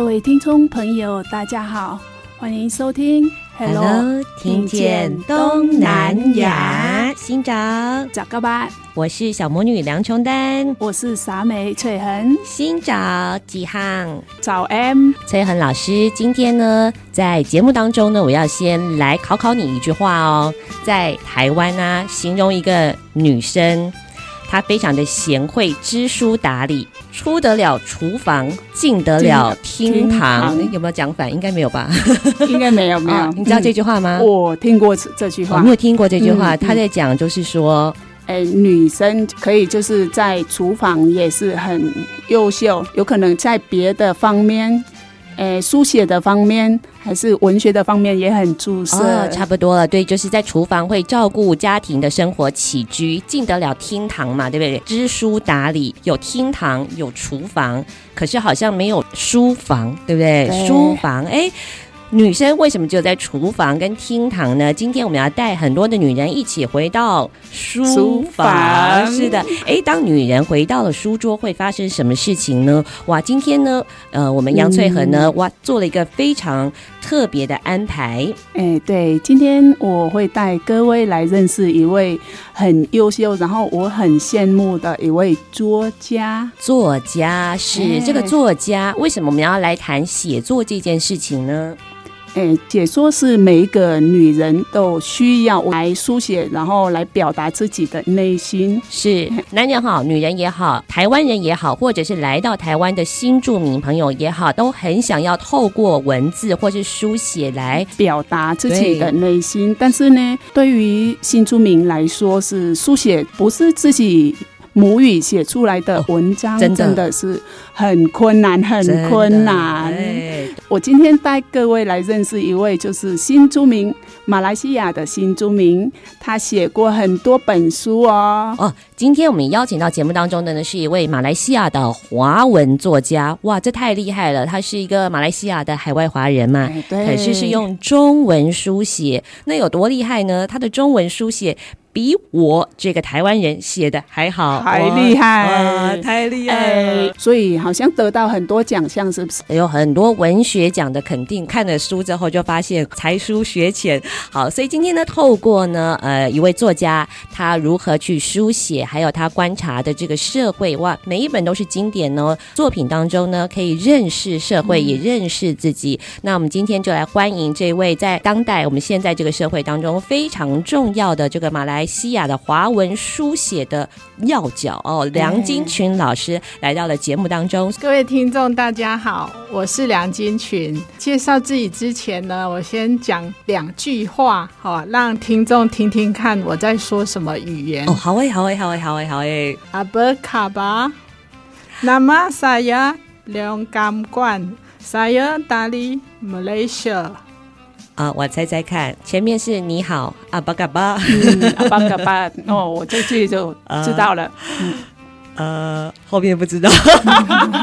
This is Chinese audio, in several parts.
各位听众朋友，大家好，欢迎收听 Hello，, Hello 听见东南亚。新早，早个吧，我是小魔女梁琼丹，我是傻美翠恒。新早几行？早安翠恒老师，今天呢，在节目当中呢，我要先来考考你一句话哦，在台湾啊，形容一个女生。她非常的贤惠，知书达理，出得了厨房，进得了厅堂。有没有讲反？应该没有吧？应该没有，没有、哦。你知道这句话吗？嗯、我听过这句话。我没有听过这句话。他、嗯、在讲就是说，哎、欸，女生可以就是在厨房也是很优秀，有可能在别的方面。诶，书写的方面还是文学的方面也很出色。哦，差不多了。对，就是在厨房会照顾家庭的生活起居，进得了厅堂嘛，对不对？知书达理，有厅堂，有厨房，可是好像没有书房，对不对？对。书房，哎。女生为什么只有在厨房跟厅堂呢？今天我们要带很多的女人一起回到书房。是的，哎，当女人回到了书桌，会发生什么事情呢？哇，今天呢，呃，我们杨翠恒呢，哇，做了一个非常特别的安排。哎，对，今天我会带各位来认识一位很优秀，然后我很羡慕的一位作家。作家是这个作家，为什么我们要来谈写作这件事情呢？诶，解说是每一个女人都需要来书写，然后来表达自己的内心。是男人好，女人也好，台湾人也好，或者是来到台湾的新住民朋友也好，都很想要透过文字或是书写来表达自己的内心。但是呢，对于新住民来说，是书写不是自己。母语写出来的文章真的是很困难，很困难。我今天带各位来认识一位，就是新住民，马来西亚的新住民，他写过很多本书哦。哦，今天我们邀请到节目当中的呢，是一位马来西亚的华文作家。哇，这太厉害了！他是一个马来西亚的海外华人嘛，对，可是是用中文书写，那有多厉害呢？他的中文书写。比我这个台湾人写的还好，还厉害，太厉害！所以好像得到很多奖项，是不是？有很多文学奖的肯定。看了书之后就发现才疏学浅。好，所以今天呢，透过呢，呃，一位作家他如何去书写，还有他观察的这个社会，哇，每一本都是经典哦。作品当中呢，可以认识社会，也认识自己。嗯、那我们今天就来欢迎这位在当代我们现在这个社会当中非常重要的这个马来。西亚的华文书写的要角哦，梁金群老师来到了节目当中。各位听众，大家好，我是梁金群。介绍自己之前呢，我先讲两句话，好，让听众听听看我在说什么语言。哦，好诶，好诶，好诶，好诶，好诶。Apa khabar? Nama saya Leong Kam Guan, saya dari Malaysia。啊，我猜猜看，前面是你好，阿巴嘎巴，阿巴嘎巴，哦，我这句就知道了。呃，呃后面不知道。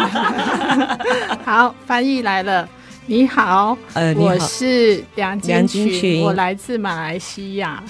好，翻译来了。你好，呃，我是梁金群，群我来自马来西亚。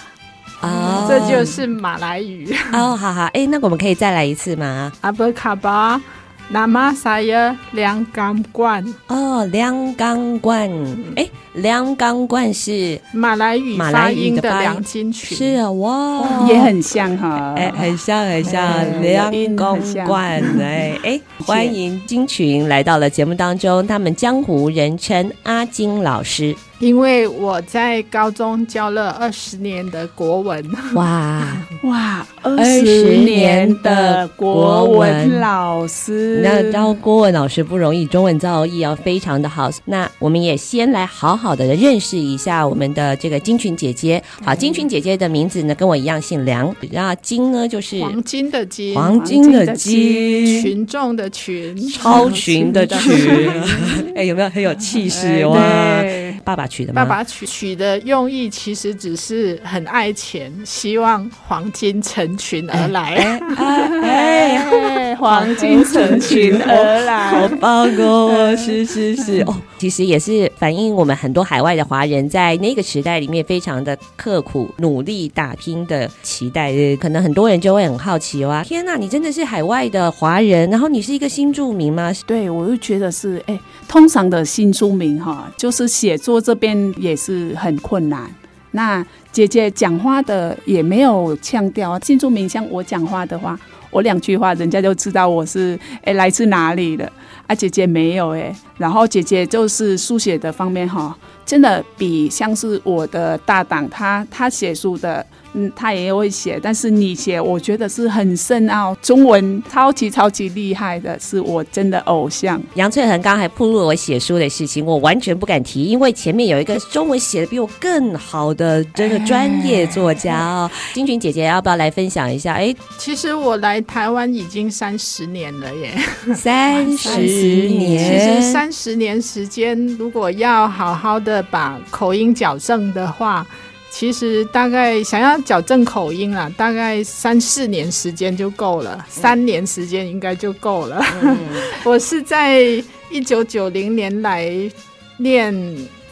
哦、嗯，这就是马来语。哦，好好，哎，那我们可以再来一次吗？阿巴卡巴。Nama saya 梁刚冠哦，梁刚冠，哎，梁刚冠是马来语马来音的梁金曲，是啊，哇，也很像哈，哎，很像很像。梁刚冠，哎哎，欢迎金群来到了节目当中，他们江湖人称阿金老师。因为我在高中教了二十年的国文，哇 哇，二十年的国文老师，那教国文老师不容易，中文造诣要非常的好。那我们也先来好好的认识一下我们的这个金群姐姐。好，金群姐姐的名字呢跟我一样姓梁，然后金呢就是黄金的金，黄金的金，群众的群，超群的群，哎，有没有很有气势哇？爸爸。取的爸爸取取的用意其实只是很爱钱，希望黄金成群而来。哎，哎哎 黄金成群而来，好棒哦！是是是哦，其实也是反映我们很多海外的华人在那个时代里面非常的刻苦努力打拼的期待。可能很多人就会很好奇哇，天哪，你真的是海外的华人，然后你是一个新住民吗？对，我就觉得是哎，通常的新住民哈，就是写作这边也是很困难。那姐姐讲话的也没有腔调啊。新住民像我讲话的话，我两句话人家就知道我是哎来自哪里的啊。姐姐没有哎，然后姐姐就是书写的方面哈，真的比像是我的大档他他写书的。嗯，他也会写，但是你写，我觉得是很深奥，中文超级超级厉害的，是我真的偶像。杨翠恒刚才铺路我写书的事情，我完全不敢提，因为前面有一个中文写的比我更好的这个专业作家哦。哎、金群姐姐要不要来分享一下？哎，其实我来台湾已经三十年了耶，三十年。其实三十年时间，如果要好好的把口音矫正的话。其实大概想要矫正口音啊，大概三四年时间就够了，三年时间应该就够了。嗯、我是在一九九零年来念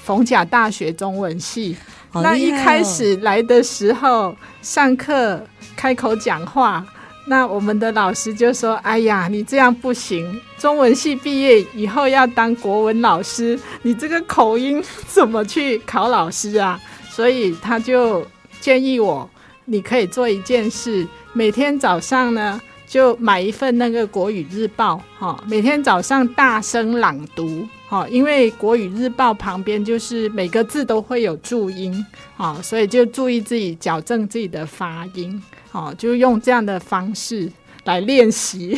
逢甲大学中文系，哦、那一开始来的时候上课开口讲话，那我们的老师就说：“哎呀，你这样不行，中文系毕业以后要当国文老师，你这个口音怎么去考老师啊？”所以他就建议我，你可以做一件事，每天早上呢就买一份那个国语日报，哈，每天早上大声朗读，哈，因为国语日报旁边就是每个字都会有注音，啊，所以就注意自己矫正自己的发音，啊，就用这样的方式来练习，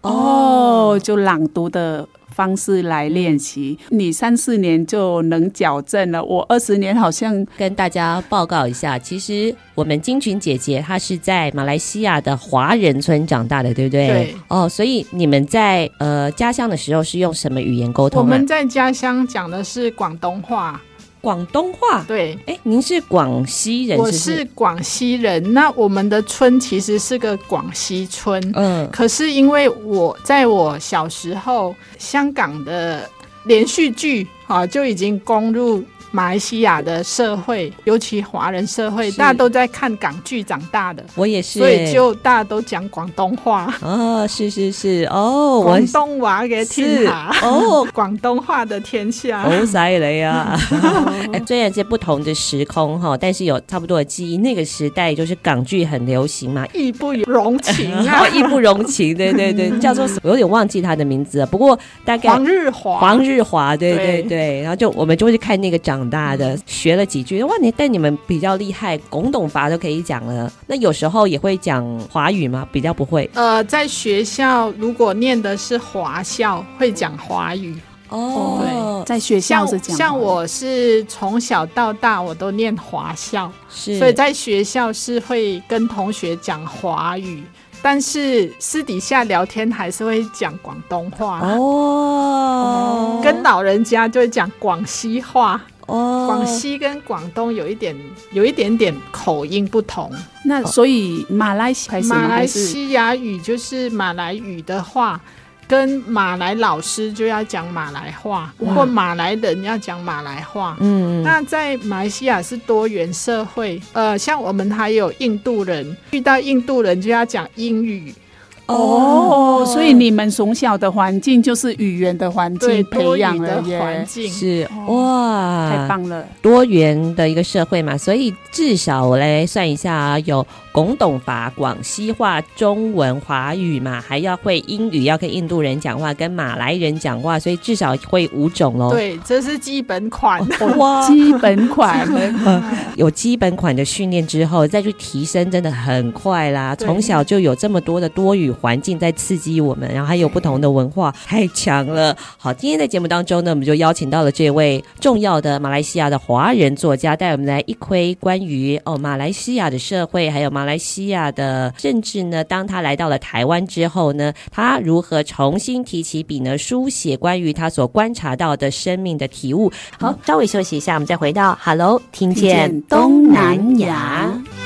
哦，就朗读的。方式来练习，你三四年就能矫正了。我二十年好像跟大家报告一下，其实我们金群姐姐她是在马来西亚的华人村长大的，对不对？对。哦，所以你们在呃家乡的时候是用什么语言沟通啊？我们在家乡讲的是广东话。广东话对，哎，您是广西人是是？我是广西人。那我们的村其实是个广西村，嗯，可是因为我在我小时候，香港的连续剧啊就已经攻入。马来西亚的社会，尤其华人社会，大家都在看港剧长大的。我也是，所以就大家都讲广东话。哦，是是是，哦，广东话给天下，哦，广东话的天下，好犀利啊！虽然是不同的时空哈，但是有差不多的记忆。那个时代就是港剧很流行嘛，义不容情啊，义不容情，对对对，叫做我有点忘记他的名字了。不过大概黄日华，黄日华，对对对，然后就我们就会去看那个长。大的学了几句哇，你但你们比较厉害，广东话都可以讲了。那有时候也会讲华语吗？比较不会。呃，在学校如果念的是华校，会讲华语。哦，对，在学校是讲。像我是从小到大我都念华校，是，所以在学校是会跟同学讲华语。但是私底下聊天还是会讲广东话哦，跟老人家就会讲广西话哦。广西跟广东有一点有一点点口音不同，那所以马来西亚马来西亚语就是马来语的话。跟马来老师就要讲马来话，或马来人要讲马来话。嗯，那在马来西亚是多元社会，呃，像我们还有印度人，遇到印度人就要讲英语。哦，所以你们从小的环境就是语言的环境培养的环境，是哇，太棒了，多元的一个社会嘛，所以至少我来算一下啊，有广东话、广西话、中文、华语嘛，还要会英语，要跟印度人讲话，跟马来人讲话，所以至少会五种喽。对，这是基本款，哇，基本款，有基本款的训练之后，再去提升，真的很快啦。从小就有这么多的多语。环境在刺激我们，然后还有不同的文化，太强了。好，今天在节目当中呢，我们就邀请到了这位重要的马来西亚的华人作家，带我们来一窥关于哦马来西亚的社会，还有马来西亚的政治呢。当他来到了台湾之后呢，他如何重新提起笔呢，书写关于他所观察到的生命的体悟。好，稍微休息一下，我们再回到 Hello，听见东南亚。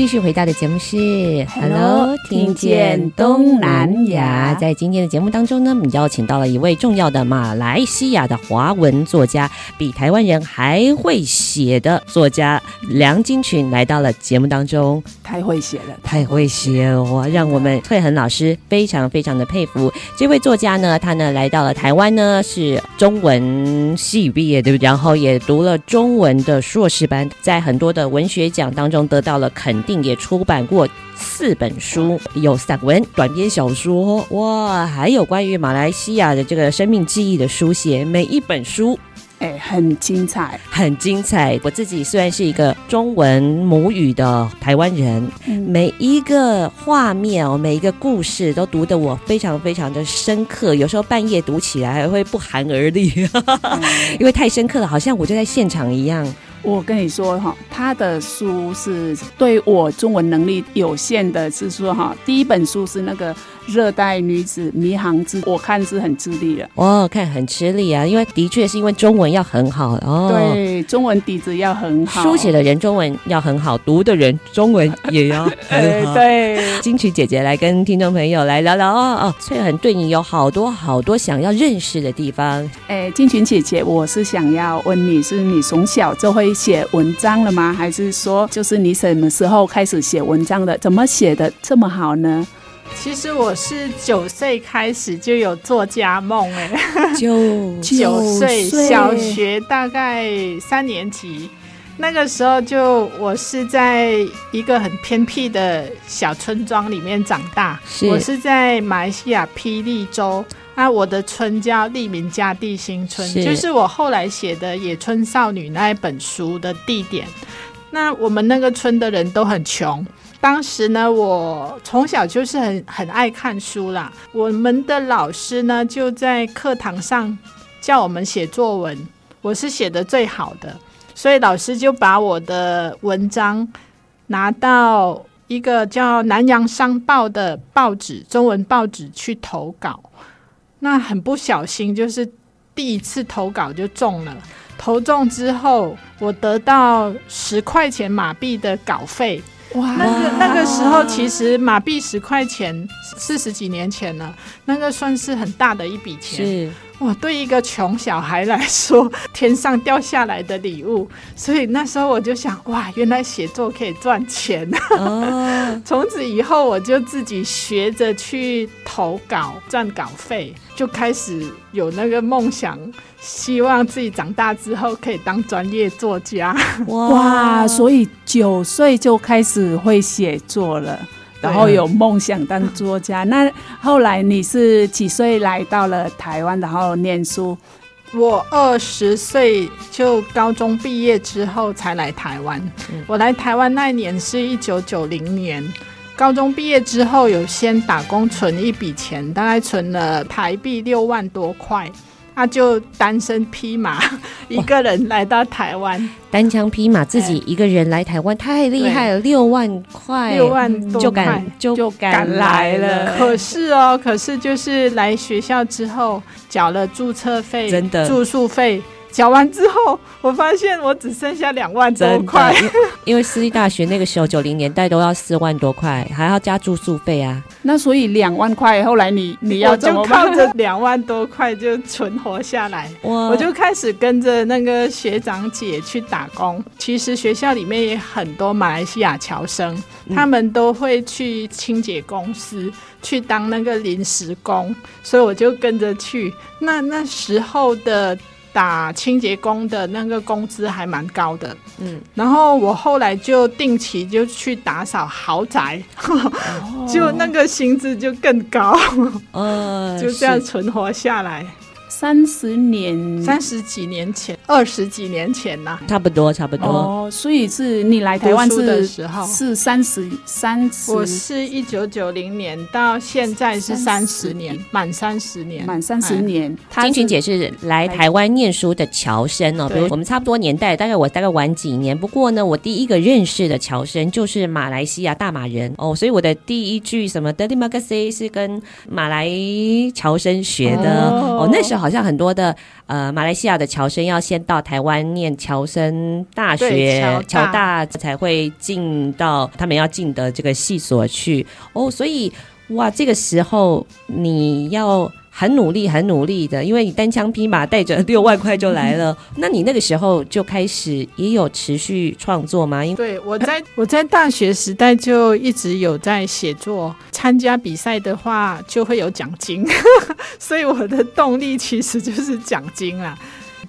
继续回到的节目是 Hello，听见东南亚。在今天的节目当中呢，我们邀请到了一位重要的马来西亚的华文作家，比台湾人还会写的作家梁金群来到了节目当中。太会写了，太会写了，哇！让我们翠恒老师非常非常的佩服这位作家呢。他呢来到了台湾呢，是中文系毕业，对不对？然后也读了中文的硕士班，在很多的文学奖当中得到了肯定。也出版过四本书，有散文、短篇小说，哇，还有关于马来西亚的这个生命记忆的书写，每一本书，哎，很精彩，很精彩。我自己虽然是一个中文母语的台湾人，嗯、每一个画面哦，每一个故事都读得我非常非常的深刻，有时候半夜读起来还会不寒而栗，嗯、因为太深刻了，好像我就在现场一样。我跟你说哈，他的书是对我中文能力有限的，是说哈，第一本书是那个。热带女子迷航之，我看是很吃力的。哦，看很吃力啊，因为的确是因为中文要很好哦。对，中文底子要很好，书写的人中文要很好，读的人中文也要 很好。对，金曲姐姐来跟听众朋友来聊聊哦哦，翠恒对你有好多好多想要认识的地方。哎，金群姐姐，我是想要问你，是你从小就会写文章了吗？还是说，就是你什么时候开始写文章的？怎么写的这么好呢？其实我是九岁开始就有作家梦，哎，九 九岁小学大概三年级，那个时候就我是在一个很偏僻的小村庄里面长大，是。我是在马来西亚霹雳州，那我的村叫利民加地新村，是。就是我后来写的《野村少女》那一本书的地点。那我们那个村的人都很穷。当时呢，我从小就是很很爱看书啦。我们的老师呢，就在课堂上叫我们写作文，我是写得最好的，所以老师就把我的文章拿到一个叫《南洋商报》的报纸，中文报纸去投稿。那很不小心，就是第一次投稿就中了。投中之后，我得到十块钱马币的稿费。哇，那个那个时候其实马币十块钱，四十几年前了，那个算是很大的一笔钱。是哇，对一个穷小孩来说，天上掉下来的礼物。所以那时候我就想，哇，原来写作可以赚钱。哦，从此以后我就自己学着去投稿赚稿费，就开始有那个梦想。希望自己长大之后可以当专业作家。哇，所以九岁就开始会写作了，然后有梦想当作家。那后来你是几岁来到了台湾，然后念书？我二十岁就高中毕业之后才来台湾。我来台湾那一年是一九九零年，高中毕业之后有先打工存一笔钱，大概存了台币六万多块。他就单身匹马一个人来到台湾，单枪匹马自己一个人来台湾，太厉害了，六万块，六万多就敢就就敢来了。可是哦，可是就是来学校之后缴了注册费，真的住宿费。缴完之后，我发现我只剩下两万多块，因为私立大学那个时候九零年代都要四万多块，还要加住宿费啊。那所以两万块，后来你你要怎么办？我就靠着两万多块就存活下来。我就开始跟着那个学长姐去打工。其实学校里面也很多马来西亚侨生，嗯，他们都会去清洁公司去当那个临时工，所以我就跟着去。那那时候的。打清洁工的那个工资还蛮高的，嗯，然后我后来就定期就去打扫豪宅，哦、就那个薪资就更高，呃，就这样存活下来。三十年，三十几年前，二十几年前呐、啊，差不多，差不多。哦，所以是你来台湾的时候是三十三十。我是一九九零年到现在是三十年，满三十年，满三十年。金群姐是来台湾念书的侨生哦，比如我们差不多年代，大概我大概晚几年。不过呢，我第一个认识的侨生就是马来西亚大马人哦，所以我的第一句什么 “Terima kasih” 是跟马来侨生学的哦，哦，那时候。好像很多的呃马来西亚的侨生要先到台湾念侨生大学，侨大才会进到他们要进的这个系所去哦。所以哇，这个时候你要。很努力，很努力的，因为你单枪匹马带着六万块就来了。那你那个时候就开始也有持续创作吗？因为对，我 在我在大学时代就一直有在写作，参加比赛的话就会有奖金，所以我的动力其实就是奖金啦。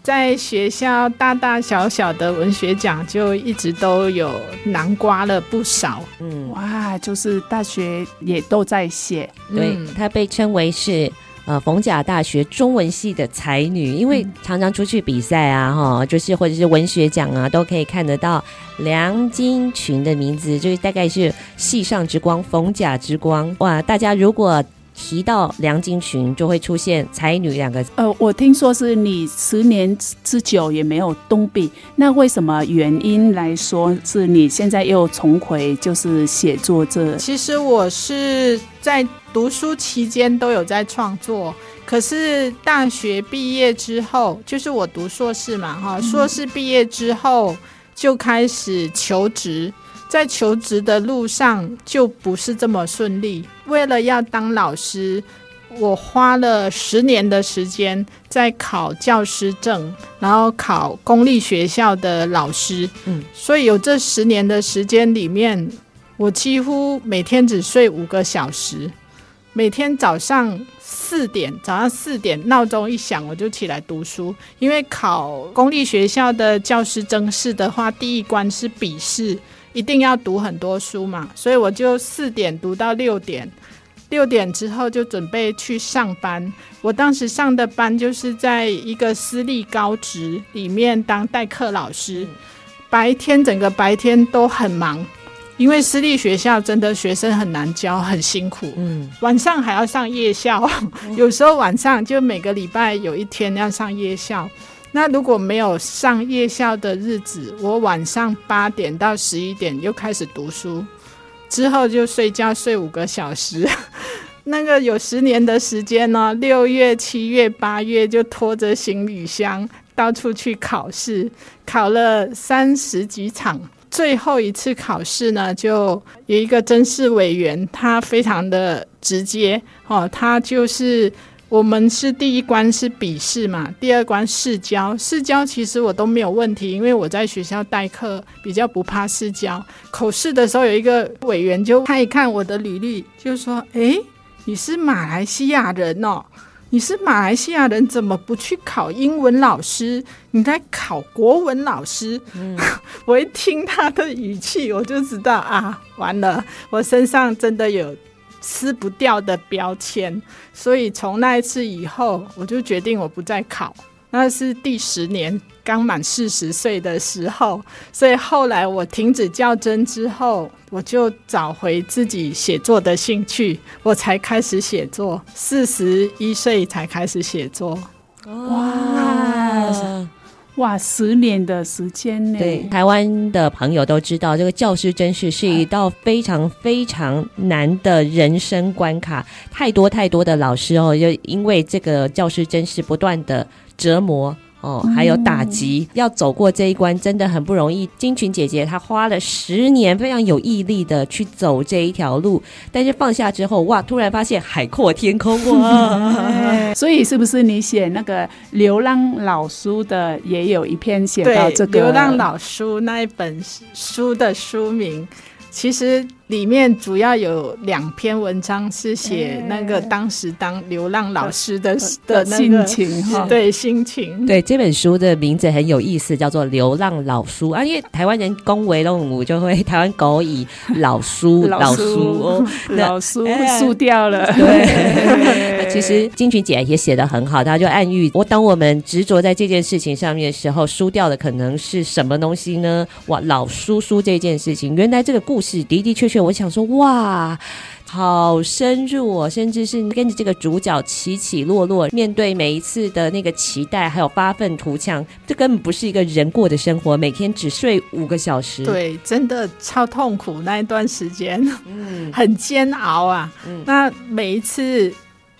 在学校大大小小的文学奖就一直都有囊括了不少。嗯，哇，就是大学也都在写，对，它被称为是。呃，逢甲大学中文系的才女，因为常常出去比赛啊，哈，就是或者是文学奖啊，都可以看得到梁金群的名字，就是大概是系上之光，逢甲之光。哇，大家如果提到梁金群，就会出现才女两个字。呃，我听说是你十年之久也没有动笔，那为什么原因来说是你现在又重回就是写作这？其实我是在。读书期间都有在创作，可是大学毕业之后，就是我读硕士嘛，哈，硕士毕业之后就开始求职，在求职的路上就不是这么顺利。为了要当老师，我花了十年的时间在考教师证，然后考公立学校的老师。嗯，所以有这十年的时间里面，我几乎每天只睡五个小时。每天早上四点，早上四点闹钟一响，我就起来读书。因为考公立学校的教师甄试的话，第一关是笔试，一定要读很多书嘛，所以我就四点读到六点，六点之后就准备去上班。我当时上的班就是在一个私立高职里面当代课老师，白天整个白天都很忙。因为私立学校真的学生很难教，很辛苦。嗯，晚上还要上夜校，有时候晚上就每个礼拜有一天要上夜校。那如果没有上夜校的日子，我晚上八点到十一点又开始读书，之后就睡觉睡五个小时。那个有十年的时间呢，六月、七月、八月就拖着行李箱到处去考试，考了三十几场。最后一次考试呢，就有一个甄试委员，他非常的直接哦，他就是我们是第一关是笔试嘛，第二关试教，试教其实我都没有问题，因为我在学校代课，比较不怕试教。口试的时候有一个委员就看一看我的履历，就说：“诶，你是马来西亚人哦。”你是马来西亚人，怎么不去考英文老师？你在考国文老师？嗯、我一听他的语气，我就知道啊，完了，我身上真的有撕不掉的标签。所以从那一次以后，我就决定我不再考。那是第十年。刚满四十岁的时候，所以后来我停止较真之后，我就找回自己写作的兴趣，我才开始写作。四十一岁才开始写作。哇哇，十年的时间呢？对，台湾的朋友都知道，这个教师甄试是一道非常非常难的人生关卡，太多太多的老师哦，就因为这个教师甄试不断的折磨。哦，还有打击，要走过这一关真的很不容易。金群姐姐她花了十年，非常有毅力的去走这一条路，但是放下之后，哇，突然发现海阔天空哇！所以是不是你写那个流浪老书的，也有一篇写到这个流浪老书那一本书的书名？其实里面主要有两篇文章是写那个当时当流浪老师的 的心情哈，对心情。对这本书的名字很有意思，叫做《流浪老书》啊，因为台湾人恭维动物就会台湾狗以老书 老书哦，老书会输掉了。对，其实金群姐也写得很好，她就暗喻我当我们执着在这件事情上面的时候，输掉的可能是什么东西呢？哇，老书书这件事情，原来这个故事的的确确，我想说，哇，好深入哦，甚至是跟着这个主角起起落落，面对每一次的那个期待，还有发愤图强，这根本不是一个人过的生活，每天只睡五个小时，对，真的超痛苦那一段时间，嗯，很煎熬啊，嗯，那每一次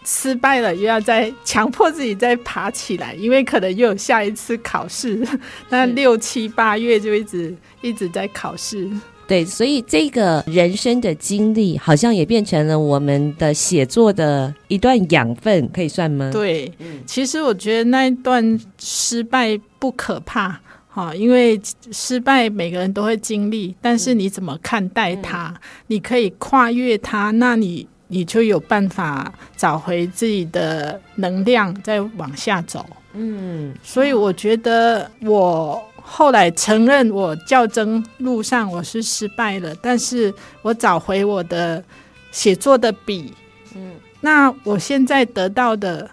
失败了，又要再强迫自己再爬起来，因为可能又有下一次考试，那六七八月就一直一直在考试。对，所以这个人生的经历好像也变成了我们的写作的一段养分，可以算吗？对，其实我觉得那一段失败不可怕，哈，因为失败每个人都会经历，但是你怎么看待它，你可以跨越它，那你你就有办法找回自己的能量，再往下走。嗯，所以我觉得我。后来承认我较真路上我是失败了，但是我找回我的写作的笔，嗯，那我现在得到的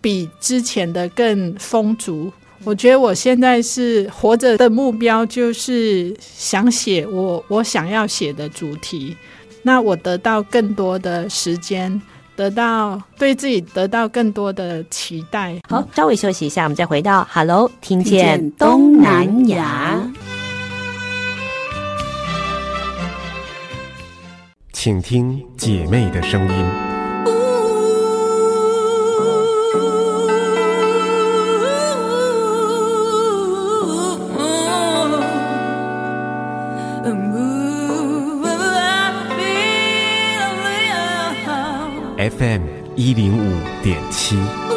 比之前的更丰足。我觉得我现在是活着的目标就是想写我我想要写的主题，那我得到更多的时间。得到对自己得到更多的期待。好，稍微休息一下，我们再回到 Hello，听见东南亚，请听姐妹的声音。FM 一零五点七。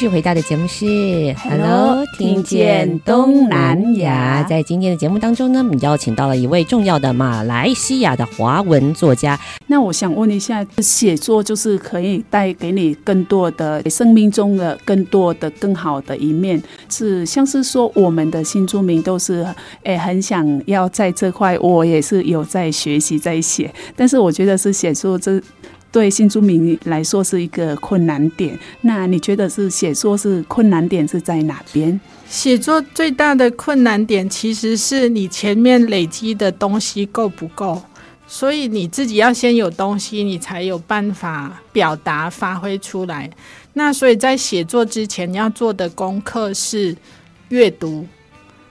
续回到的节目是 Hello，听见东南亚。在今天的节目当中呢，我们邀请到了一位重要的马来西亚的华文作家。那我想问一下，写作就是可以带给你更多的生命中的更多的更好的一面，是像是说我们的新住民都是诶很想要在这块，我也是有在学习在写，但是我觉得是写作这。对新住民来说是一个困难点。那你觉得是写作是困难点是在哪边？写作最大的困难点其实是你前面累积的东西够不够，所以你自己要先有东西，你才有办法表达发挥出来。那所以在写作之前，要做的功课是阅读。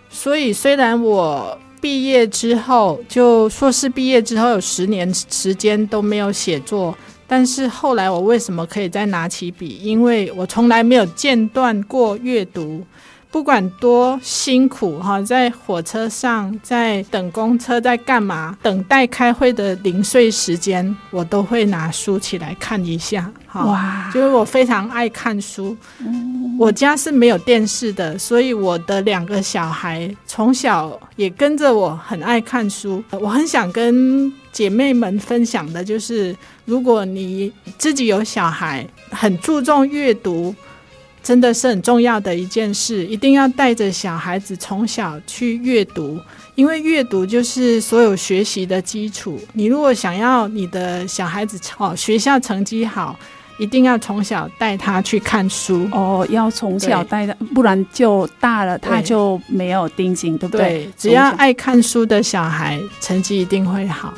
所以虽然我毕业之后，就硕士毕业之后有十年时间都没有写作。但是后来我为什么可以再拿起笔？因为我从来没有间断过阅读，不管多辛苦哈，在火车上，在等公车，在干嘛，等待开会的零碎时间，我都会拿书起来看一下。哇，就是我非常爱看书。我家是没有电视的，所以我的两个小孩从小也跟着我很爱看书。我很想跟姐妹们分享的就是。如果你自己有小孩，很注重阅读，真的是很重要的一件事，一定要带着小孩子从小去阅读，因为阅读就是所有学习的基础。你如果想要你的小孩子哦学校成绩好，一定要从小带他去看书哦，要从小带他，不然就大了他就没有定性，对不对？对，只要爱看书的小孩，成绩一定会好。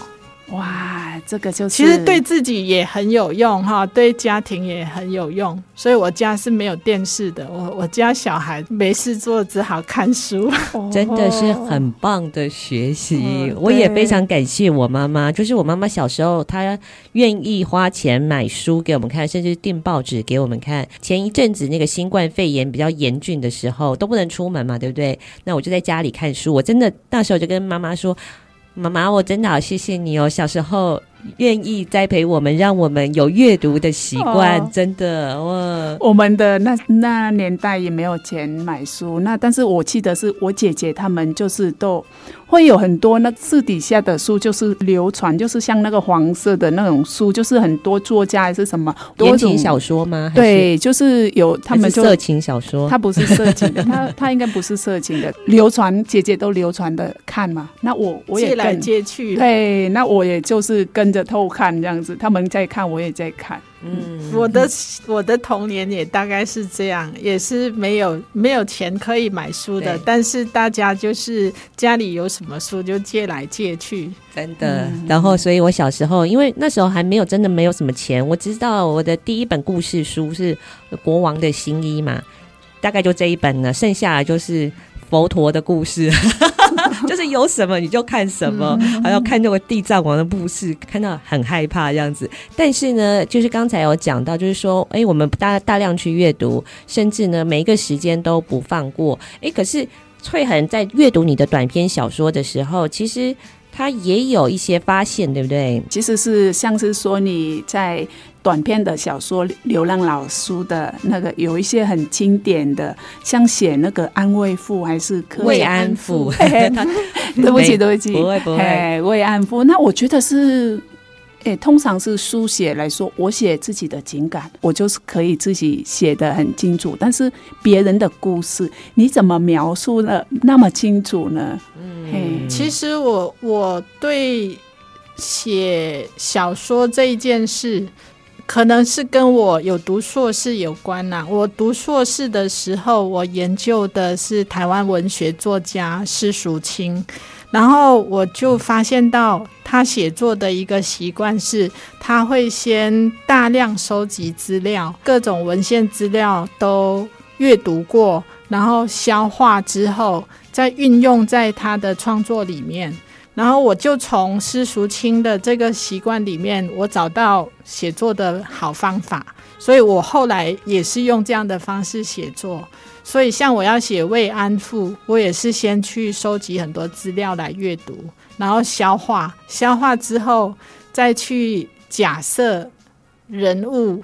哇，这个就是其实对自己也很有用哈，对家庭也很有用。所以我家是没有电视的，我我家小孩没事做，只好看书。真的是很棒的学习，我也非常感谢我妈妈。就是我妈妈小时候，她愿意花钱买书给我们看，甚至订报纸给我们看。前一阵子那个新冠肺炎比较严峻的时候，都不能出门嘛，对不对？那我就在家里看书。我真的那时候就跟妈妈说。妈妈，我真的好谢谢你哦！小时候愿意栽培我们，让我们有阅读的习惯，哦、真的哇！我们的那那年代也没有钱买书，那但是我记得是我姐姐他们就是都。会有很多那字底下的书，就是流传，就是像那个黄色的那种书，就是很多作家还是什么言情小说吗？对，就是有他们就色情小说，他不是色情的，他 他应该不是色情的，流传姐姐都流传的看嘛。那我我也借来借去，对，那我也就是跟着偷看这样子，他们在看，我也在看。嗯，我的我的童年也大概是这样，也是没有没有钱可以买书的，但是大家就是家里有什么书就借来借去，真的。嗯、然后，所以我小时候，因为那时候还没有真的没有什么钱，我知道我的第一本故事书是《国王的新衣》嘛，大概就这一本呢，剩下的就是佛陀的故事。就是有什么你就看什么，还要看那个地藏王的故事，看到很害怕这样子。但是呢，就是刚才有讲到，就是说，哎、欸，我们大大量去阅读，甚至呢，每一个时间都不放过。哎、欸，可是翠恒在阅读你的短篇小说的时候，其实他也有一些发现，对不对？其实是像是说你在。短篇的小说《流浪老书》的那个有一些很经典的，像写那个安慰赋还是慰安妇？对不起，对不起，不会不会慰安妇。那我觉得是，诶，通常是书写来说，我写自己的情感，我就是可以自己写的很清楚。但是别人的故事，你怎么描述的那么清楚呢？嗯，其实我我对写小说这一件事。可能是跟我有读硕士有关呐、我读硕士的时候，我研究的是台湾文学作家施淑清，然后我就发现到他写作的一个习惯是，他会先大量收集资料，各种文献资料都阅读过，然后消化之后，再运用在他的创作里面。然后我就从施淑清的这个习惯里面，我找到写作的好方法，所以我后来也是用这样的方式写作。所以像我要写慰安妇，我也是先去收集很多资料来阅读，然后消化，消化之后再去假设人物。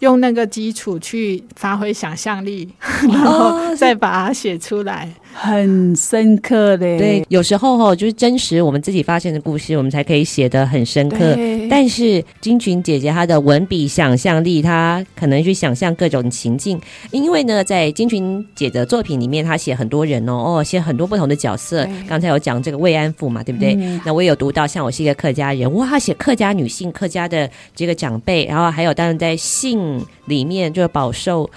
用那个基础去发挥想象力，然后再把它写出来，哦、很深刻的。对，有时候哈，就是真实我们自己发现的故事，我们才可以写得很深刻。但是金群姐姐她的文笔想象力，她可能去想象各种情境。因为呢，在金群姐的作品里面，她写很多人哦，哦，写很多不同的角色。刚才有讲这个慰安妇嘛，对不对？嗯、那我也有读到，像我是一个客家人，哇，写客家女性、客家的这个长辈，然后还有当然在性。里面就是饱受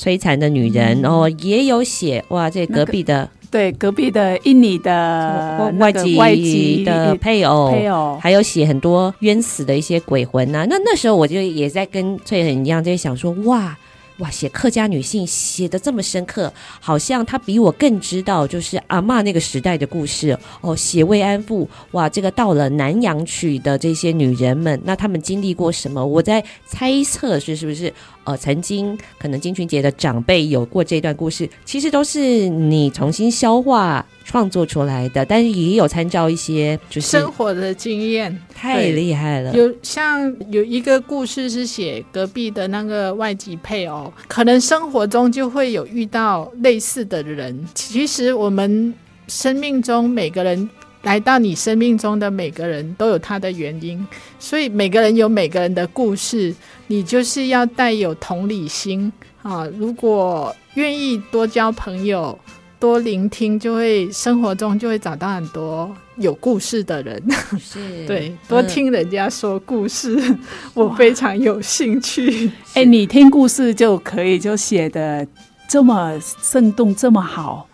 摧残的女人，然后、也有写哇，这隔壁的、那个、对隔壁的印尼的外籍外籍的配偶，配偶还有写很多冤死的一些鬼魂呐、啊。那那时候我就也在跟翠恒一样，在想说哇。哇，写客家女性写的这么深刻，好像她比我更知道，就是阿嬷那个时代的故事哦。写慰安妇，哇，这个到了南洋去的这些女人们，那她们经历过什么？我在猜测是是不是呃，曾经可能金群杰的长辈有过这段故事，其实都是你重新消化。创作出来的，但是也有参照一些就是生活的经验，太厉害了。有像有一个故事是写隔壁的那个外籍配偶，可能生活中就会有遇到类似的人。其实我们生命中每个人来到你生命中的每个人都有他的原因，所以每个人有每个人的故事，你就是要带有同理心。啊，如果愿意多交朋友。多聆听，就会生活中就会找到很多有故事的人。是，对，多听人家说故事，嗯、我非常有兴趣。哎、欸，你听故事就可以就写的这么生动，这么好。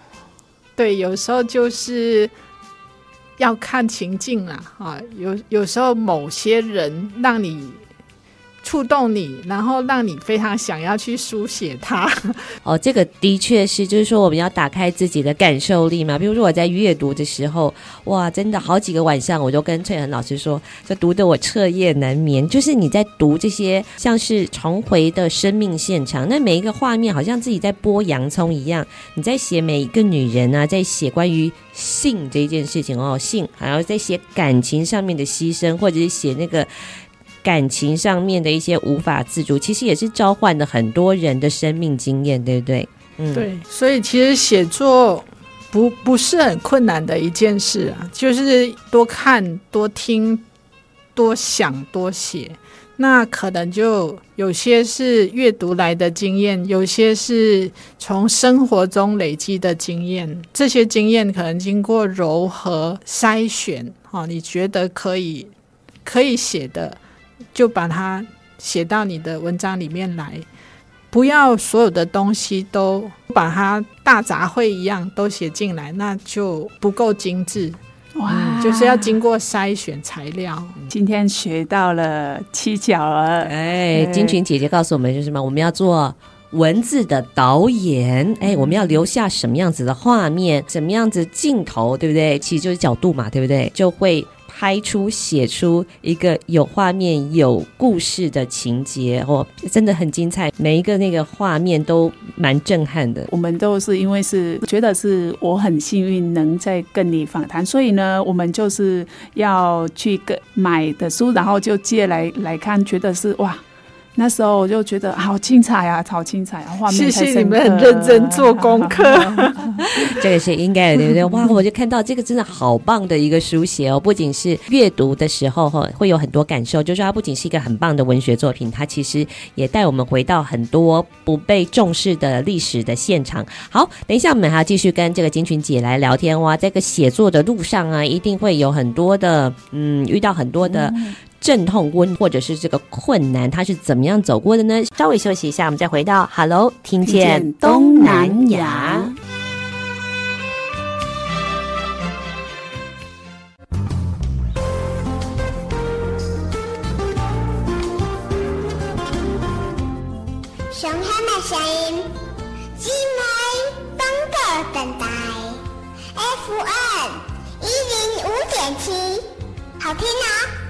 对，有时候就是要看情境啦，啊，有有时候某些人让你。触动你，然后让你非常想要去书写它。哦，这个的确是，就是说我们要打开自己的感受力嘛。比如说我在阅读的时候，哇，真的好几个晚上，我就跟翠恒老师说，这读得我彻夜难眠。就是你在读这些像是重回的生命现场，那每一个画面好像自己在剥洋葱一样。你在写每一个女人啊，在写关于性这一件事情哦，性，还要在写感情上面的牺牲，或者是写那个。感情上面的一些无法自主，其实也是召唤了很多人的生命经验，对不对？嗯，对。所以其实写作不不是很困难的一件事啊，就是多看、多听、多想、多写。那可能就有些是阅读来的经验，有些是从生活中累积的经验。这些经验可能经过柔和、筛选，哈，你觉得可以可以写的。就把它写到你的文章里面来，不要所有的东西都把它大杂烩一样都写进来，那就不够精致。哇、嗯，就是要经过筛选材料。今天学到了七巧儿，哎，金群姐姐告诉我们是什么？我们要做文字的导演，哎，我们要留下什么样子的画面，什么样子镜头，对不对？其实就是角度嘛，对不对？就会。拍出、写出一个有画面、有故事的情节，哦，真的很精彩。每一个那个画面都蛮震撼的。我们都是因为是觉得是我很幸运能在跟你访谈，所以呢，我们就是要去跟买的书，然后就借来来看，觉得是哇。那时候我就觉得好精彩啊，好精彩啊！画面太深刻。谢谢你们很认真做功课，这个是应该的，对不对？哇，我就看到这个真的好棒的一个书写哦，不仅是阅读的时候哈会有很多感受，就是说它不仅是一个很棒的文学作品，它其实也带我们回到很多不被重视的历史的现场。好，等一下我们还要继续跟这个金群姐来聊天哇，这个写作的路上啊，一定会有很多的嗯，遇到很多的。阵痛温或者是这个困难，他是怎么样走过的呢？稍微休息一下，我们再回到 Hello，听见东南亚。上海的声音，姊妹东哥等待，FM 一零五点七，好听啊！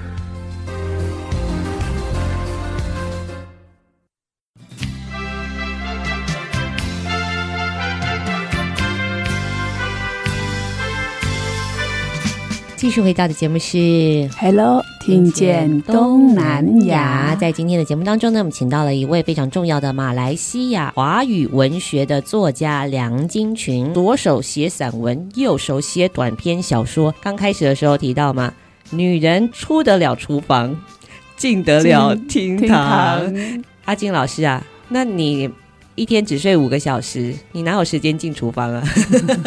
继续回到的节目是《Hello》，听见东南亚。在今天的节目当中呢，我们请到了一位非常重要的马来西亚华语文学的作家梁金群，左手写散文，右手写短篇小说。刚开始的时候提到嘛，女人出得了厨房，进得了厅堂。阿金老师啊，那你？一天只睡五个小时，你哪有时间进厨房啊？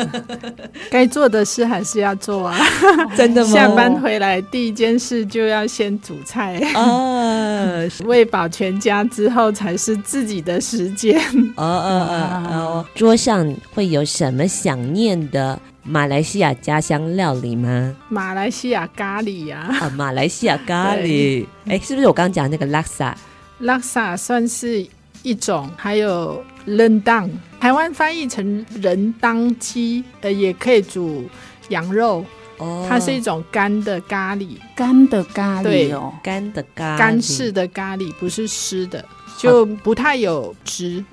该做的事还是要做啊！真的吗？下班回来第一件事就要先煮菜啊，喂饱全家之后才是自己的时间。哦哦哦哦！桌上会有什么想念的马来西亚家乡料理吗？马来西亚咖喱呀！啊，马来西亚咖喱。哎，是不是我刚刚讲那个拉萨？拉萨算是。一种，还有人当，台湾翻译成人当鸡，呃，也可以煮羊肉。哦，它是一种干的咖喱，干的咖喱哦，干的咖喱，干式的咖喱，不是湿的，就不太有汁，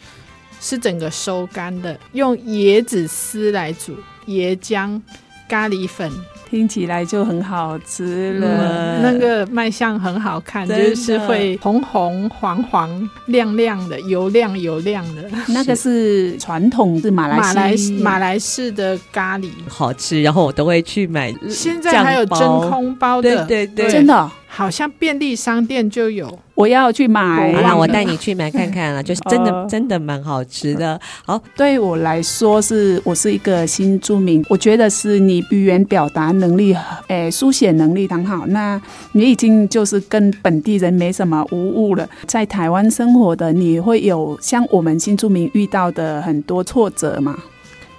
是整个收干的，用椰子丝来煮，椰浆、咖喱粉。听起来就很好吃了，嗯、那个卖相很好看，就是会红红黄黄亮亮的，油亮油亮的。那个是传统的马来马来马来式的咖喱，好吃。然后我都会去买，现在还有真空包的，对对对，真的。好像便利商店就有，我要去买。好啦，我带你去买看看了，就是真的、呃、真的蛮好吃的。好，对我来说是，我是一个新住民，我觉得是你语言表达能力，诶、欸，书写能力很好，那你已经就是跟本地人没什么无误了。在台湾生活的你会有像我们新住民遇到的很多挫折吗？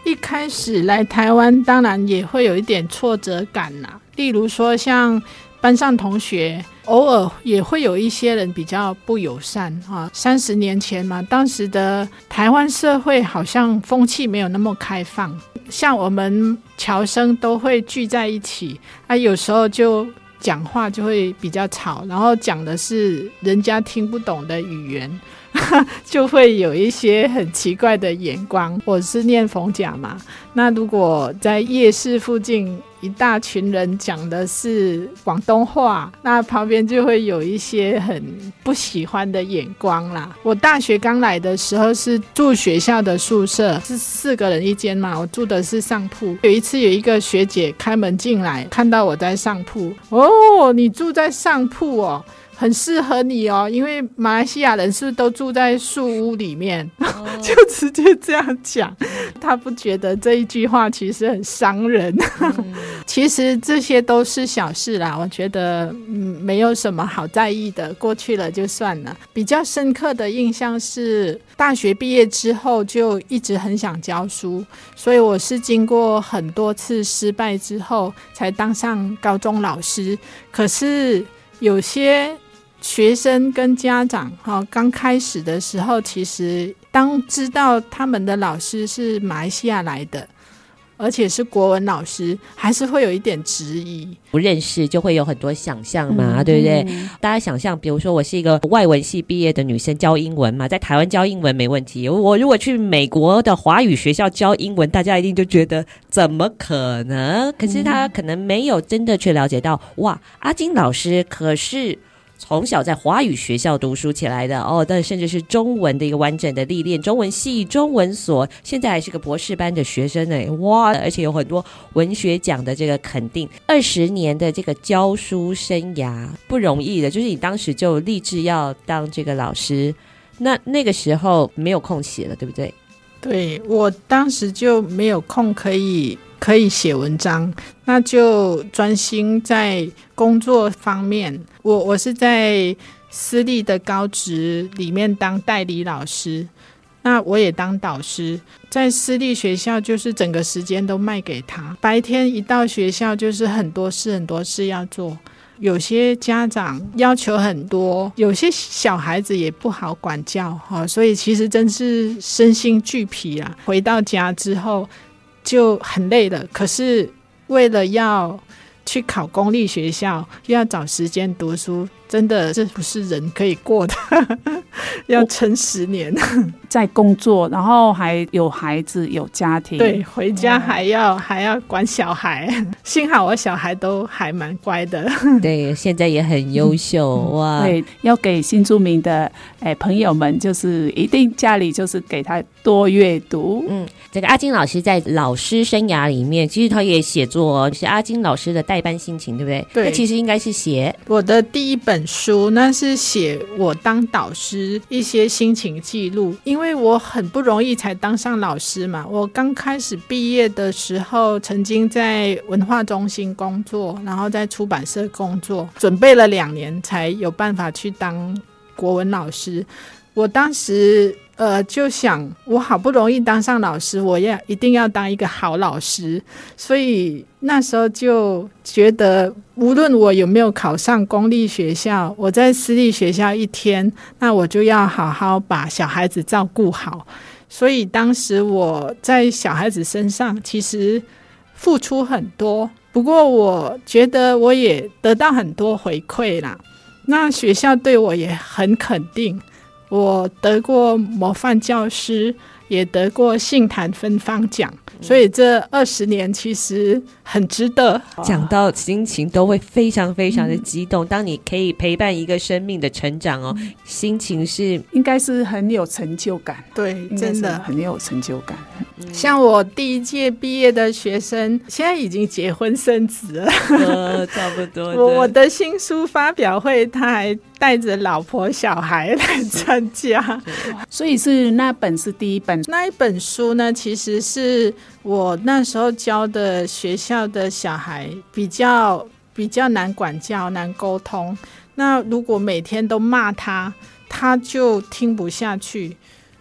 一开始来台湾，当然也会有一点挫折感呐，例如说像。班上同学偶尔也会有一些人比较不友善啊。三十年前嘛，当时的台湾社会好像风气没有那么开放，像我们侨生都会聚在一起，啊，有时候就讲话就会比较吵，然后讲的是人家听不懂的语言。就会有一些很奇怪的眼光。我是念逢甲嘛，那如果在夜市附近一大群人讲的是广东话，那旁边就会有一些很不喜欢的眼光啦。我大学刚来的时候是住学校的宿舍，是四个人一间嘛，我住的是上铺。有一次有一个学姐开门进来，看到我在上铺，哦，你住在上铺哦。很适合你哦，因为马来西亚人是不是都住在树屋里面，oh. 就直接这样讲，他不觉得这一句话其实很伤人。Mm. 其实这些都是小事啦，我觉得嗯没有什么好在意的，过去了就算了。比较深刻的印象是大学毕业之后就一直很想教书，所以我是经过很多次失败之后才当上高中老师。可是有些。学生跟家长，哈，刚开始的时候，其实当知道他们的老师是马来西亚来的，而且是国文老师，还是会有一点质疑。不认识就会有很多想象嘛，对不对？嗯、大家想象，比如说我是一个外文系毕业的女生，教英文嘛，在台湾教英文没问题。我如果去美国的华语学校教英文，大家一定就觉得怎么可能？可是他可能没有真的去了解到，哇，阿金老师可是。从小在华语学校读书起来的哦，但甚至是中文的一个完整的历练，中文系、中文所，现在还是个博士班的学生呢，哇！而且有很多文学奖的这个肯定，二十年的这个教书生涯不容易的，就是你当时就立志要当这个老师，那那个时候没有空写了，对不对？对，我当时就没有空可以。可以写文章，那就专心在工作方面。我我是在私立的高职里面当代理老师，那我也当导师。在私立学校，就是整个时间都卖给他。白天一到学校，就是很多事很多事要做。有些家长要求很多，有些小孩子也不好管教哈，所以其实真是身心俱疲啊。回到家之后。就很累了，可是为了要去考公立学校，又要找时间读书。真的，这不是人可以过的，要撑十年，在工作，然后还有孩子，有家庭，对，回家还要、嗯、还要管小孩。幸好我小孩都还蛮乖的，对，现在也很优秀、嗯、哇。对，要给新住民的哎朋友们，就是一定家里就是给他多阅读。嗯，这个阿金老师在老师生涯里面，其实他也写作，是阿金老师的代班心情，对不对？对，那其实应该是写我的第一本。本书那是写我当导师一些心情记录，因为我很不容易才当上老师嘛。我刚开始毕业的时候，曾经在文化中心工作，然后在出版社工作，准备了两年才有办法去当国文老师。我当时。呃，就想我好不容易当上老师，我要一定要当一个好老师，所以那时候就觉得，无论我有没有考上公立学校，我在私立学校一天，那我就要好好把小孩子照顾好。所以当时我在小孩子身上其实付出很多，不过我觉得我也得到很多回馈啦。那学校对我也很肯定。我得过模范教师，也得过杏坛芬芳奖。所以这二十年其实很值得。讲到心情都会非常非常的激动。当你可以陪伴一个生命的成长哦，心情是应该是很有成就感。对，真的很有成就感。像我第一届毕业的学生，现在已经结婚生子了。呃，差不多。我我的新书发表会，他还带着老婆小孩来参加。所以是那本是第一本。那一本书呢，其实是。我那时候教的学校的小孩比较比较难管教、难沟通。那如果每天都骂他，他就听不下去。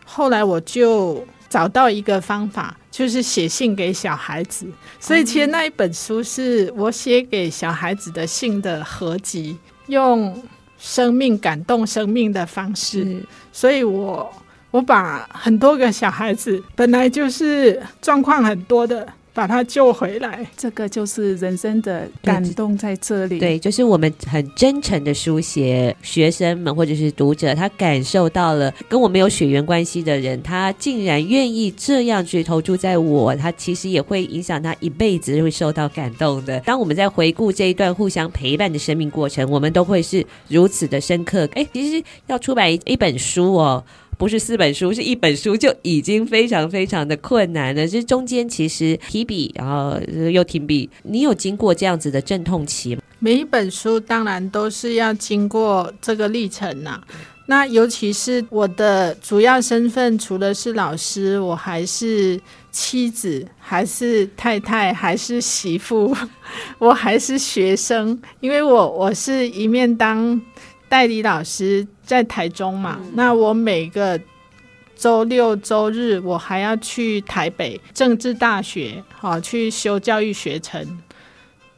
后来我就找到一个方法，就是写信给小孩子。所以其实那一本书是我写给小孩子的信的合集，用生命感动生命的方式。所以我。我把很多个小孩子本来就是状况很多的，把他救回来，这个就是人生的感动在这里。对，就是我们很真诚的书写，学生们或者是读者，他感受到了跟我没有血缘关系的人，他竟然愿意这样去投注在我，他其实也会影响他一辈子会受到感动的。当我们在回顾这一段互相陪伴的生命过程，我们都会是如此的深刻。哎，其实要出版一一本书哦。不是四本书，是一本书就已经非常非常的困难了。这中间其实提笔，然后又停笔，你有经过这样子的阵痛期吗？每一本书当然都是要经过这个历程呐、那尤其是我的主要身份，除了是老师，我还是妻子，还是太太，还是媳妇，我还是学生，因为我我是一面当。代理老师在台中嘛，嗯、那我每个周六周日我还要去台北政治大学，好去修教育学程，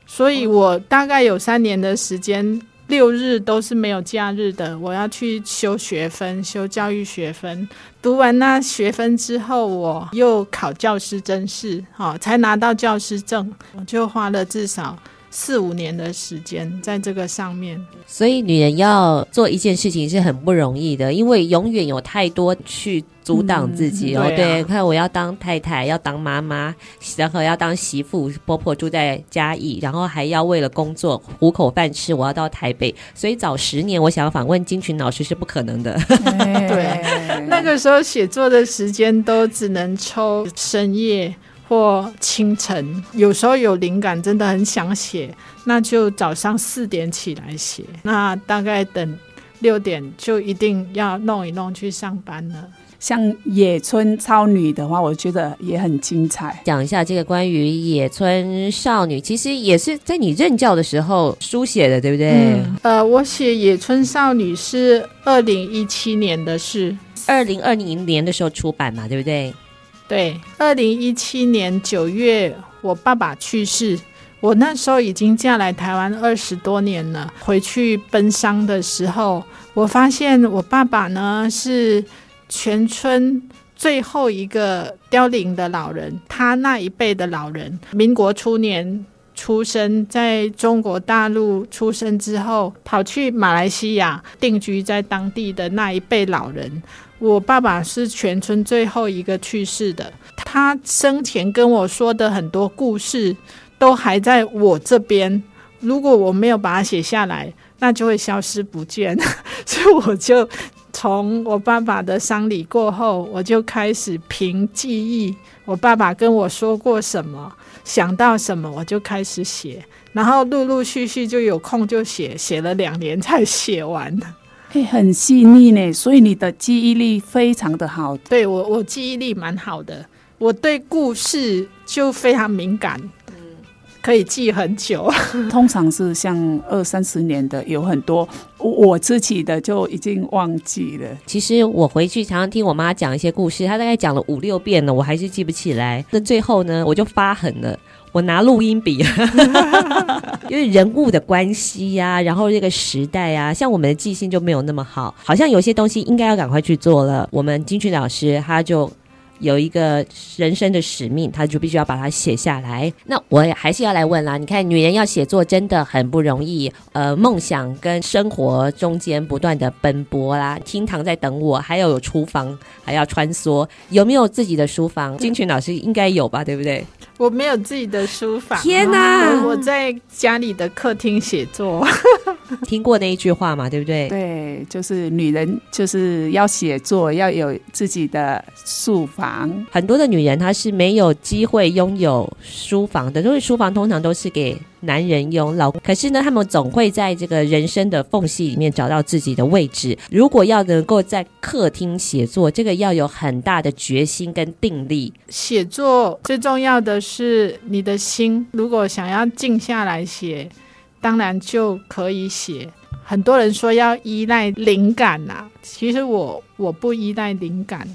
所以我大概有三年的时间，六日都是没有假日的，我要去修学分，修教育学分。读完那学分之后，我又考教师真试，好才拿到教师证，我就花了至少。四五年的时间在这个上面，所以女人要做一件事情是很不容易的，因为永远有太多去阻挡自己哦。嗯、对、啊、对，看我要当太太，要当妈妈，然后要当媳妇，婆婆住在嘉义，然后还要为了工作糊口饭吃，我要到台北，所以早十年我想要访问金群老师是不可能的。对，那个时候写作的时间都只能抽深夜。或清晨，有时候有灵感，真的很想写，那就早上四点起来写。那大概等六点就一定要弄一弄去上班了。像野村超女的话，我觉得也很精彩。讲一下这个关于野村少女，其实也是在你任教的时候书写的，对不对？嗯、呃，我写野村少女是二零一七年的事，二零二零年的时候出版嘛，对不对？对，二零一七年九月，我爸爸去世。我那时候已经嫁来台湾二十多年了。回去奔丧的时候，我发现我爸爸呢是全村最后一个凋零的老人。他那一辈的老人，民国初年出生，在中国大陆出生之后，跑去马来西亚定居在当地的那一辈老人。我爸爸是全村最后一个去世的，他生前跟我说的很多故事都还在我这边。如果我没有把它写下来，那就会消失不见。所以我就从我爸爸的丧礼过后，我就开始凭记忆，我爸爸跟我说过什么，想到什么我就开始写，然后陆陆续续就有空就写，写了两年才写完。嘿，很细腻呢，所以你的记忆力非常的好。对我，我记忆力蛮好的，我对故事就非常敏感，嗯，可以记很久。通常是像二三十年的，有很多我自己的就已经忘记了。其实我回去常常听我妈讲一些故事，她大概讲了五六遍了，我还是记不起来。那最后呢，我就发狠了。我拿录音笔，因为人物的关系呀、啊，然后这个时代啊，像我们的记性就没有那么好，好像有些东西应该要赶快去做了。我们金群老师他就有一个人生的使命，他就必须要把它写下来。那我还是要来问啦，你看女人要写作真的很不容易，呃，梦想跟生活中间不断的奔波啦，厅堂在等我，还要有厨房还要穿梭，有没有自己的书房？金群老师应该有吧，对不对？我没有自己的书房。天哪！我在家里的客厅写作。听过那一句话嘛，对不对？对，就是女人就是要写作，要有自己的书房。很多的女人她是没有机会拥有书房的，因为书房通常都是给男人用。老公可是呢，他们总会在这个人生的缝隙里面找到自己的位置。如果要能够在客厅写作，这个要有很大的决心跟定力。写作最重要的是你的心，如果想要静下来写，当然就可以写。很多人说要依赖灵感呐、其实我我不依赖灵感，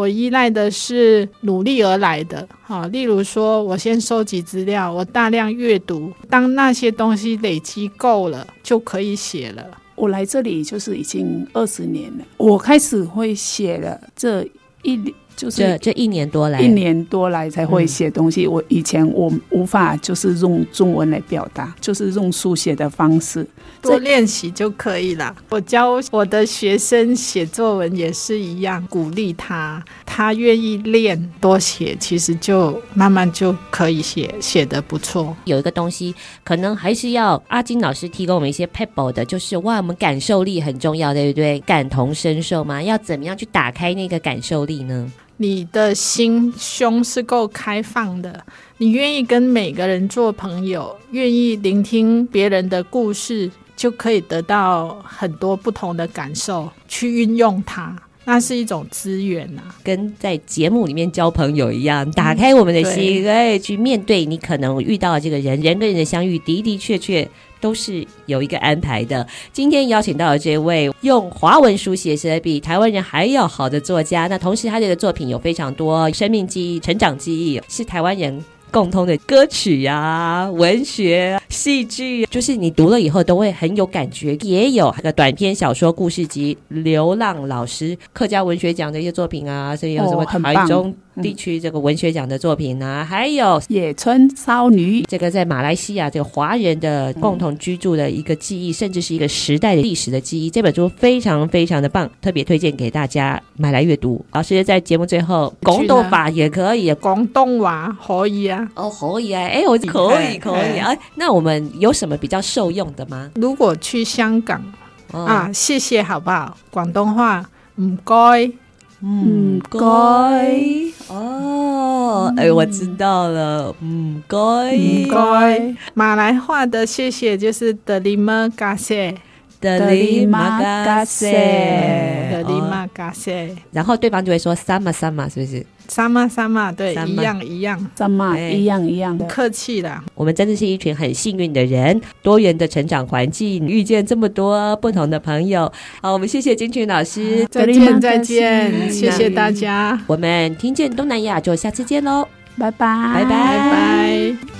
我依赖的是努力而来的。好，例如说，我先收集资料，我大量阅读，当那些东西累积够了，就可以写了。我来这里就是已经二十年了，我开始会写了这一。就是这这一年多来，一年多来才会写东西。嗯、我以前我无法就是用中文来表达，就是用书写的方式，多练习就可以了。我教我的学生写作文也是一样，鼓励他，他愿意练多写，其实就慢慢就可以写，写的不错。有一个东西可能还是要阿金老师提供我们一些 pebble 的，就是哇，我们感受力很重要，对不对？感同身受嘛，要怎么样去打开那个感受力呢？你的心胸是够开放的，你愿意跟每个人做朋友，愿意聆听别人的故事，就可以得到很多不同的感受，去运用它，那是一种资源呐、啊，跟在节目里面交朋友一样，打开我们的心，哎、嗯，去面对你可能遇到的这个人，人跟人的相遇的的确确。都是有一个安排的。今天邀请到的这位用华文书写写的比台湾人还要好的作家，那同时他这个作品有非常多生命记忆、成长记忆，是台湾人共通的歌曲呀、啊、文学、戏剧，就是你读了以后都会很有感觉。也有那个短篇小说故事集《流浪老师》，客家文学奖的一些作品啊，所以有什么台中。地区这个文学奖的作品呢、啊，还有《野村少女》这个在马来西亚这个华人的共同居住的一个记忆，甚至是一个时代的历史的记忆。这本书非常非常的棒，特别推荐给大家买来阅读。老师在节目最后，广东话也可以，广东话可以啊，哦，可以啊，哎，我可以可以啊。那我们有什么比较受用的吗？如果去香港、哦、啊，谢谢好不好？广东话唔该。唔该。哦，哎，我知道了，嗯该。唔该。马来话的谢谢就是德里玛嘎谢，德里玛嘎谢，德里玛嘎谢。然后对方就会说萨玛萨玛，是不是？萨玛萨玛，对，一样一样，萨玛一样一样，不客气啦。我们真的是一群很幸运的人，多元的成长环境，遇见这么多不同的朋友。好，我们谢谢金群老师，再见再见，谢谢大家。我们听见东南亚，就下次见喽，拜拜拜拜拜拜。